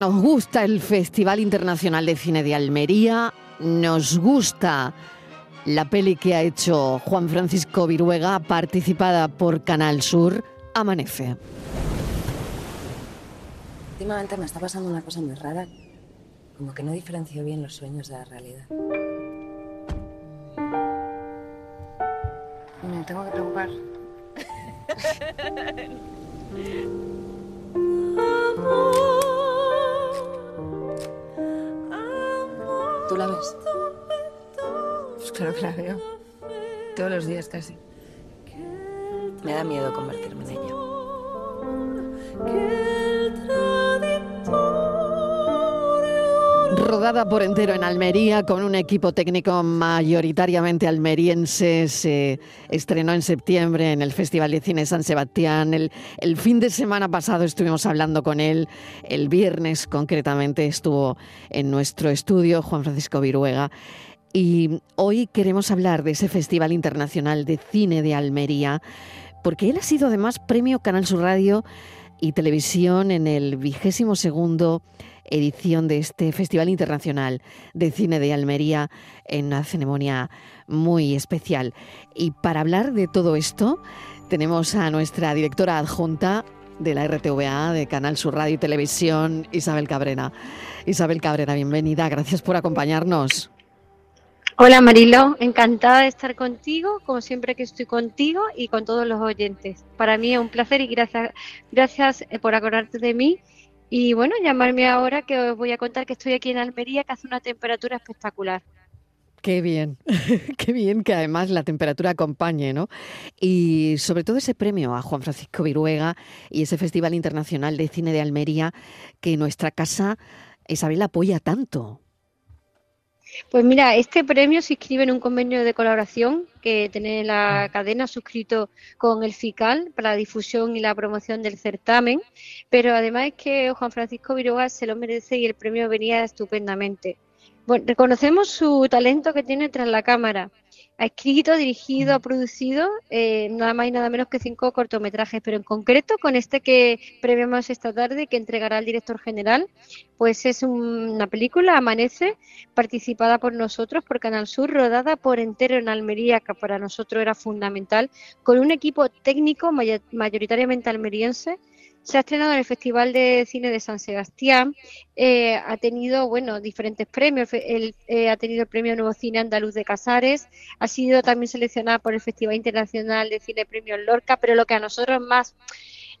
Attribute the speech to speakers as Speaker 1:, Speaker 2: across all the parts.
Speaker 1: Nos gusta el Festival Internacional de Cine de Almería, nos gusta la peli que ha hecho Juan Francisco Viruega, participada por Canal Sur, Amanece.
Speaker 2: Últimamente me está pasando una cosa muy rara, como que no diferencio bien los sueños de la realidad. Me tengo que preocupar. ¿Tú ves? Pues claro que la veo. Todos los días casi. Me da miedo convertirme en ella.
Speaker 1: Rodada por entero en Almería con un equipo técnico mayoritariamente almeriense, se estrenó en septiembre en el Festival de Cine San Sebastián. El, el, fin de semana pasado estuvimos hablando con él, el viernes concretamente estuvo en nuestro estudio Juan Francisco Viruega. Y hoy queremos hablar de ese Festival Internacional de Cine de Almería, porque él ha sido además premio Canal Sur Radio y Televisión en el vigésimo segundo edición de este Festival Internacional de Cine de Almería en una ceremonia muy especial. Y para hablar de todo esto, tenemos a nuestra directora adjunta de la RTVA, de Canal Sur Radio y Televisión, Isabel Cabrera. Isabel Cabrera, bienvenida, gracias por acompañarnos.
Speaker 3: Hola Marilo, encantada de estar contigo, como siempre que estoy contigo y con todos los oyentes. Para mí es un placer y gracias, gracias por acordarte de mí y bueno, llamarme ahora que os voy a contar que estoy aquí en Almería, que hace una temperatura espectacular.
Speaker 1: Qué bien, qué bien que además la temperatura acompañe, ¿no? Y sobre todo ese premio a Juan Francisco Viruega y ese Festival Internacional de Cine de Almería que nuestra casa, Isabel, apoya tanto.
Speaker 3: Pues mira, este premio se inscribe en un convenio de colaboración que tiene la ah. cadena suscrito con el FICAL para la difusión y la promoción del certamen, pero además es que Juan Francisco Viruega se lo merece y el premio venía estupendamente. Bueno, reconocemos su talento que tiene tras la cámara. Ha escrito, dirigido, ha producido eh, nada más y nada menos que cinco cortometrajes, pero en concreto con este que premiamos esta tarde, que entregará el director general, pues es una película, Amanece, participada por nosotros, por Canal Sur, rodada por entero en Almería, que para nosotros era fundamental, con un equipo técnico mayoritariamente almeriense, se ha estrenado en el Festival de Cine de San Sebastián, eh, ha tenido bueno diferentes premios, eh, ha tenido el Premio Nuevo Cine Andaluz de Casares, ha sido también seleccionada por el Festival Internacional de Cine Premio Lorca, pero lo que a nosotros más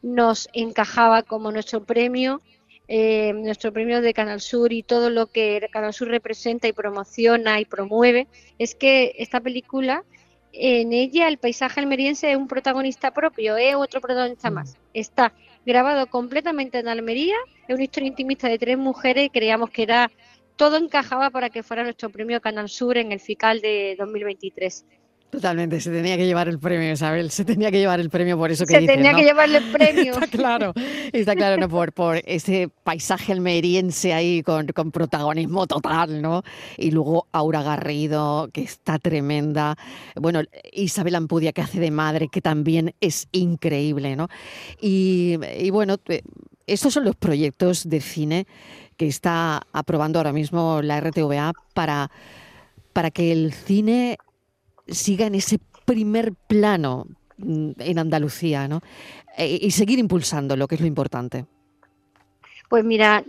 Speaker 3: nos encajaba como nuestro premio eh, nuestro premio de Canal Sur y todo lo que Canal Sur representa y promociona y promueve, es que esta película, en ella el paisaje almeriense es un protagonista propio, es otro protagonista mm. más. Está grabado completamente en Almería. Es una historia intimista de tres mujeres y creíamos que era todo encajaba para que fuera nuestro premio Canal Sur en el FICAL de 2023.
Speaker 1: Totalmente, se tenía que llevar el premio, Isabel, se tenía que llevar el premio por eso que
Speaker 3: Se tenía que llevarle el premio.
Speaker 1: está claro, está claro, ¿no? por, por ese paisaje almeriense ahí con, con, protagonismo total, ¿no? Y luego Aura Garrido, que está tremenda. Bueno, Isabel Ampudia, que hace de madre, que también es increíble, ¿no? Y, y bueno, estos son los proyectos de cine que está aprobando ahora mismo la RTVA para, para que el cine siga en ese primer plano mm, en Andalucía, ¿no? E, y seguir impulsando lo que es lo importante.
Speaker 3: Pues mira,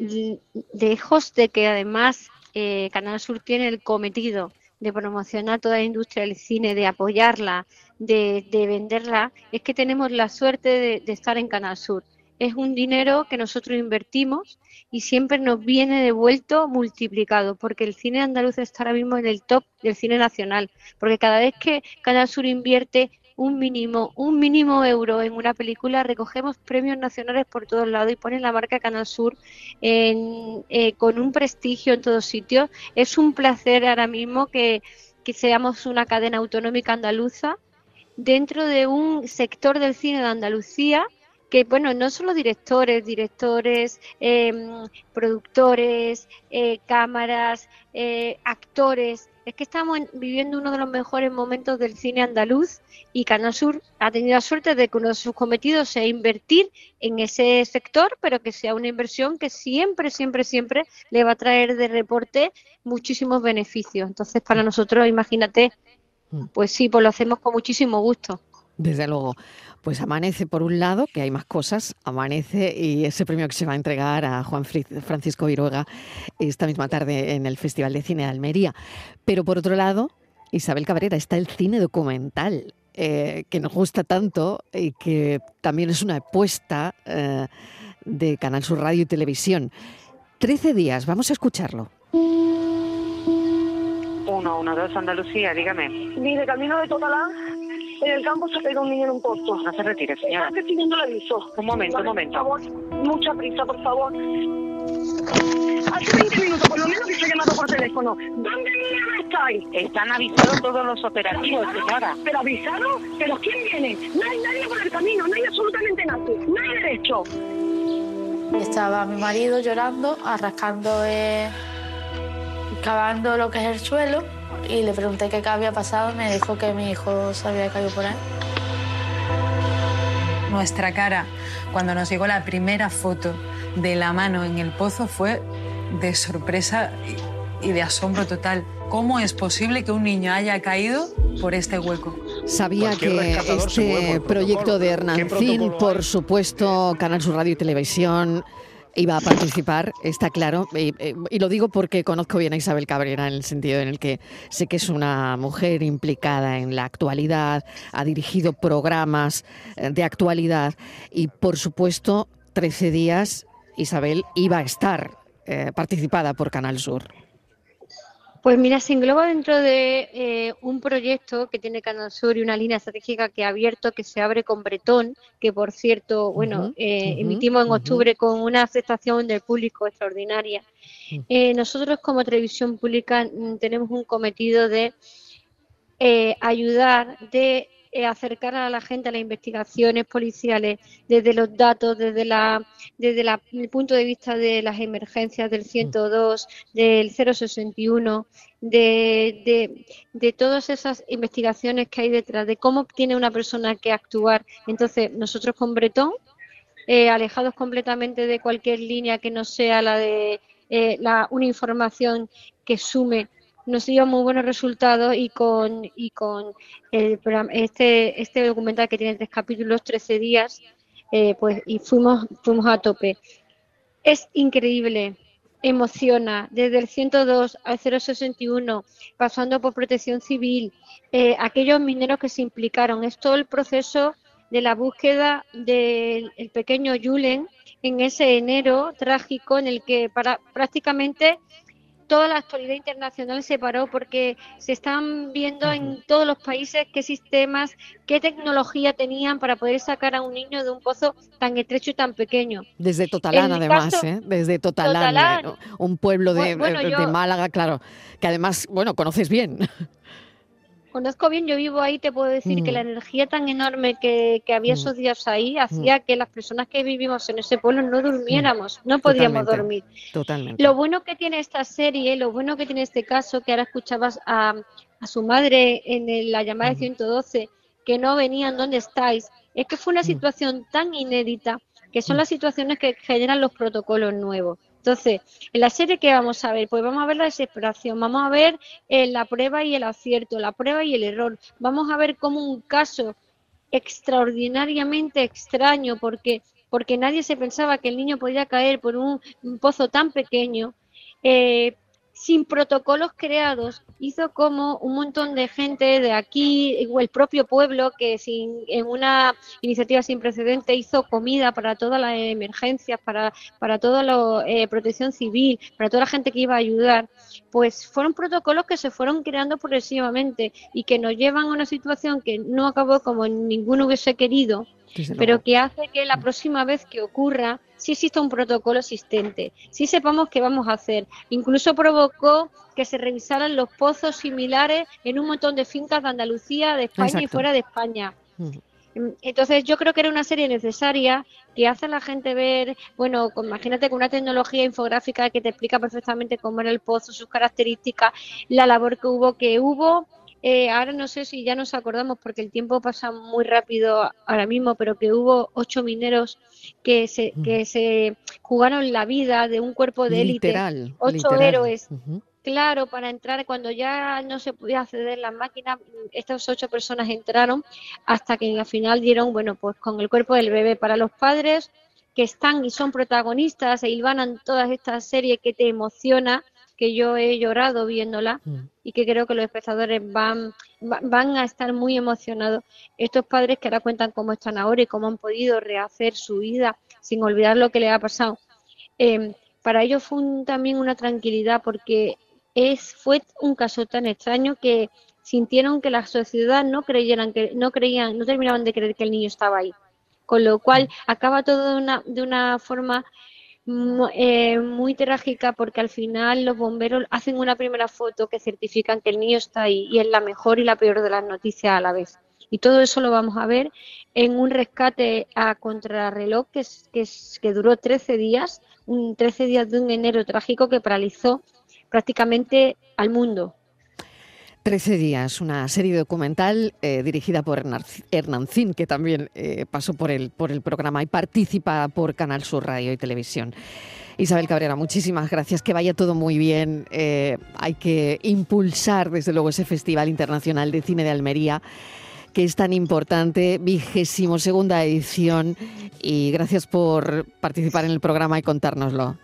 Speaker 3: lejos de que además eh, Canal Sur tiene el cometido de promocionar toda la industria del cine, de apoyarla, de, venderla, es que tenemos la suerte de, de estar en Canal Sur es un dinero que nosotros invertimos y siempre nos viene devuelto multiplicado, porque el cine andaluz está ahora mismo en el top del cine nacional, porque cada vez que Canal Sur invierte un mínimo, un mínimo euro en una película, recogemos premios nacionales por todos lados y ponen la marca Canal Sur eh, con un prestigio en todos sitios. Es un placer ahora mismo que, que seamos una cadena autonómica andaluza dentro de un sector del cine de Andalucía que bueno, no solo directores, directores, em, productores, eh, cámaras, eh, actores, es que estamos viviendo uno de los mejores momentos del cine andaluz y Canal Sur ha tenido la suerte de que uno de sus cometidos sea invertir en ese sector, pero que sea una inversión que siempre, siempre, siempre le va a traer de reporte muchísimos beneficios. Entonces, para nosotros, imagínate, mm. pues sí, pues lo hacemos con muchísimo gusto.
Speaker 1: Desde luego. Pues amanece por un lado, que hay más cosas, amanece y ese premio que se va a entregar a Juan Francisco Viruega esta misma tarde en el Festival de Cine de Almería. Pero por otro lado, Isabel Cabrera, está el cine documental, eh, que nos gusta tanto y que también es una apuesta eh, de Canal Sur Radio y Televisión. Trece días, vamos a escucharlo.
Speaker 4: Uno, uno, dos, Andalucía, dígame.
Speaker 5: Mire, camino de Totalán en el campo se pega un niño en un posto.
Speaker 4: No se retire, señora.
Speaker 5: Estoy pidiendo el aviso.
Speaker 4: Un momento, un momento.
Speaker 5: Por favor, mucha prisa, por favor. Hace 20 minutos, por lo menos, que se ha llamado por teléfono. ¿Dónde estáis?
Speaker 4: Están avisados todos los operativos, señora.
Speaker 5: ¿Pero avisados? ¿Pero quién viene? No hay nadie por el camino, no hay absolutamente nadie. No hay derecho.
Speaker 6: Estaba mi marido llorando, arrascando, eh, cavando lo que es el suelo y le pregunté qué había pasado. Me dijo que mi hijo se había caído por ahí.
Speaker 7: Nuestra cara, cuando nos llegó la primera foto de la mano en el pozo, fue de sorpresa y de asombro total. ¿Cómo es posible que un niño haya caído por este hueco?
Speaker 1: Sabía que este proyecto de Hernancín, por supuesto, Canal Sur Radio y Televisión, iba a participar, está claro. Y, lo digo porque conozco bien a Isabel Cabrera en el sentido en el que sé que es una mujer implicada en la actualidad, ha dirigido programas eh, de actualidad y, por supuesto, 13 días Isabel iba a estar eh, participada por Canal Sur.
Speaker 3: Pues mira, se engloba dentro de eh, un proyecto que tiene Canal Sur y una línea estratégica que ha abierto, que se abre con Bretón, que por cierto, bueno, eh, emitimos en octubre con una aceptación del público extraordinaria. Eh, nosotros como televisión pública mm, tenemos un cometido de ayudar, de eh, acercar a la gente a las investigaciones policiales desde los datos, desde, la, desde el punto de vista de las emergencias del 102, del 061, de, de, de todas esas investigaciones que hay detrás, de cómo tiene una persona que actuar. Entonces, nosotros con Bretón, eh, alejados completamente de cualquier línea que no sea la de eh, la, una información que sume nos dio muy buenos resultados y con, y con el este, este documental que tiene tres capítulos, 13 días, eh, pues y fuimos, fuimos a tope. Es increíble, emociona, desde el 102 al 061, pasando por protección civil, eh, aquellos mineros que se implicaron, es todo el proceso de la búsqueda del pequeño Julen en ese enero trágico en el que para, prácticamente toda la actualidad internacional se paró porque se están viendo en todos los países qué sistemas, qué tecnología tenían para poder sacar a un niño de un pozo tan estrecho y tan pequeño.
Speaker 1: Desde Totalán, además, ¿eh? desde Totalán, eh, un pueblo de, de Málaga, claro, que además, bueno, conoces bien.
Speaker 3: Conozco bien, yo vivo ahí, te puedo decir que la mm. energía tan enorme que, había mm. esos días ahí hacía mm. que las personas que vivimos en ese pueblo no durmiéramos, no podíamos dormir.
Speaker 1: Totalmente.
Speaker 3: Lo bueno que tiene esta serie, lo bueno que tiene este caso, que ahora escuchabas a, su madre en la llamada de 112, que no venían, ¿dónde estáis? Es que fue una situación tan inédita que son las situaciones que generan los protocolos nuevos. Entonces, en la serie que vamos a ver, pues vamos a ver la desesperación, vamos a ver eh, la prueba y el acierto, la prueba y el error. Vamos a ver cómo un caso extraordinariamente extraño, porque porque nadie se pensaba que el niño podía caer por un, pozo tan pequeño, eh, sin protocolos creados, hizo como un montón de gente de aquí, o el propio pueblo, que sin, en una iniciativa sin precedente hizo comida para todas las emergencias, para, para toda la eh, protección civil, para toda la gente que iba a ayudar, pues fueron protocolos que se fueron creando progresivamente y que nos llevan a una situación que no acabó como ninguno hubiese querido, pero que hace que la próxima vez que ocurra sí exista un protocolo existente, sí sepamos qué vamos a hacer. Incluso provocó que se revisaran los pozos similares en un montón de fincas de Andalucía, de España y fuera de España. Mm, Entonces yo creo que era una serie necesaria que hace a la gente ver, bueno, imagínate con una tecnología infográfica que te explica perfectamente cómo era el pozo, sus características, la labor que hubo, que hubo. Eh, ahora no sé si ya nos acordamos porque el tiempo pasa muy rápido ahora mismo, pero que hubo ocho mineros que se, que se jugaron la vida de un cuerpo de élite,
Speaker 1: Literal.
Speaker 3: ocho
Speaker 1: literal.
Speaker 3: héroes. Claro, para entrar, cuando ya no se podía acceder a las máquinas, estas ocho personas entraron hasta que al final dieron, bueno, pues con el cuerpo del bebé para los padres que están y son protagonistas e hilvanan todas estas series que te emociona, que yo he llorado viéndola
Speaker 1: Mm.
Speaker 3: y que creo que los espectadores van, va- van a estar muy emocionados. Estos padres que ahora cuentan cómo están ahora y cómo han podido rehacer su vida sin olvidar lo que les ha pasado. Eh, para ellos fue un- también una tranquilidad porque es, fue un caso tan extraño que sintieron que la sociedad no creyeran que no creían, no terminaban de creer que el niño estaba ahí. Con lo cual acaba todo de una, de una forma eh, muy trágica porque al final los bomberos hacen una primera foto que certifican que el niño está ahí y es la mejor y la peor de las noticias a la vez. Y todo eso lo vamos a ver en un rescate a contrarreloj que, que, es- que duró 13 días, un 13 días de un enero trágico que paralizó prácticamente al mundo.
Speaker 1: 13 días, una serie documental eh, dirigida por Zin, que también eh, pasó por el, por el programa y participa por Canal Sur Radio y Televisión. Isabel Cabrera, muchísimas gracias, que vaya todo muy bien. Eh, hay que impulsar, desde luego, ese Festival Internacional de Cine de Almería, que es tan importante, vigésimo segunda edición, y gracias por participar en el programa y contárnoslo.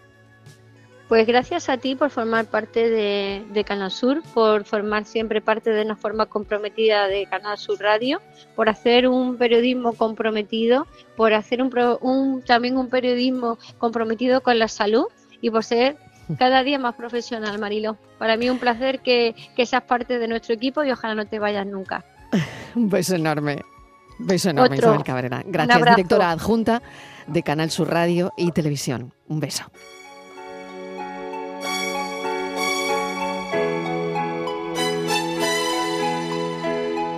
Speaker 3: Pues gracias a ti por formar parte de, de Canal Sur, por formar siempre parte de una forma comprometida de Canal Sur Radio, por hacer un periodismo comprometido, por hacer un, un- también un periodismo comprometido con la salud y por ser cada día más profesional, Marilo. Para mí un placer que, que seas parte de nuestro equipo y ojalá no te vayas nunca.
Speaker 1: Un beso enorme. Beso enorme,
Speaker 3: Otro.
Speaker 1: Isabel Cabrera. Gracias, directora adjunta de Canal Sur Radio y Televisión. Un beso.